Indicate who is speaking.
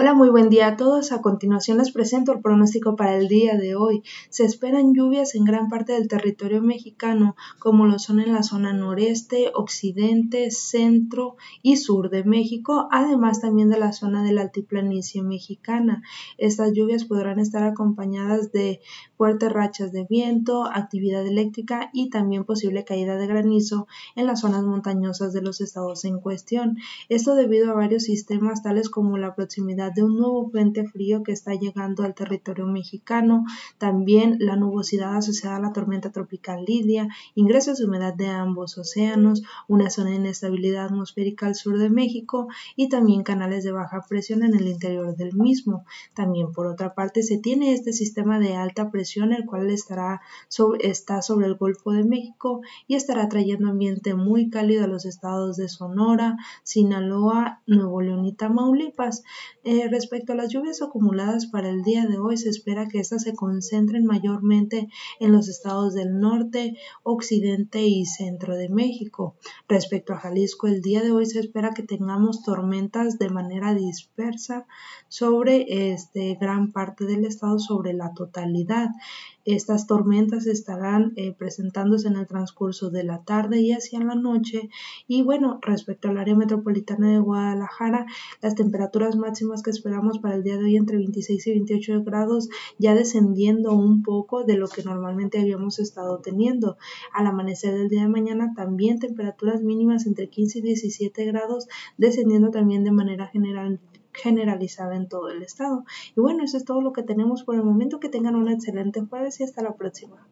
Speaker 1: Hola, muy buen día a todos. A continuación les presento el pronóstico para el día de hoy. Se esperan lluvias en gran parte del territorio mexicano, como lo son en la zona noreste, occidente, centro y sur de México, además también de la zona de la altiplanicie mexicana. Estas lluvias podrán estar acompañadas de fuertes rachas de viento, actividad eléctrica y también posible caída de granizo en las zonas montañosas de los estados en cuestión. Esto debido a varios sistemas tales como la proximidad de un nuevo frente frío que está llegando al territorio mexicano, también la nubosidad asociada a la tormenta tropical Lidia, ingresos de humedad de ambos océanos, una zona de inestabilidad atmosférica al sur de México y también canales de baja presión en el interior del mismo. También por otra parte se tiene este sistema de alta presión el cual estará sobre, está sobre el Golfo de México y estará trayendo ambiente muy cálido a los estados de Sonora, Sinaloa, Nuevo León y Tamaulipas. Eh, respecto a las lluvias acumuladas para el día de hoy, se espera que éstas se concentren mayormente en los estados del norte, occidente y centro de México. Respecto a Jalisco, el día de hoy se espera que tengamos tormentas de manera dispersa sobre este, gran parte del estado, sobre la totalidad. Estas tormentas estarán eh, presentándose en el transcurso de la tarde y hacia la noche. Y bueno, respecto al área metropolitana de Guadalajara, las temperaturas máximas que esperamos para el día de hoy entre 26 y 28 grados, ya descendiendo un poco de lo que normalmente habíamos estado teniendo. Al amanecer del día de mañana también temperaturas mínimas entre 15 y 17 grados, descendiendo también de manera general generalizada en todo el estado. Y bueno, eso es todo lo que tenemos por el momento. Que tengan un excelente jueves y hasta la próxima.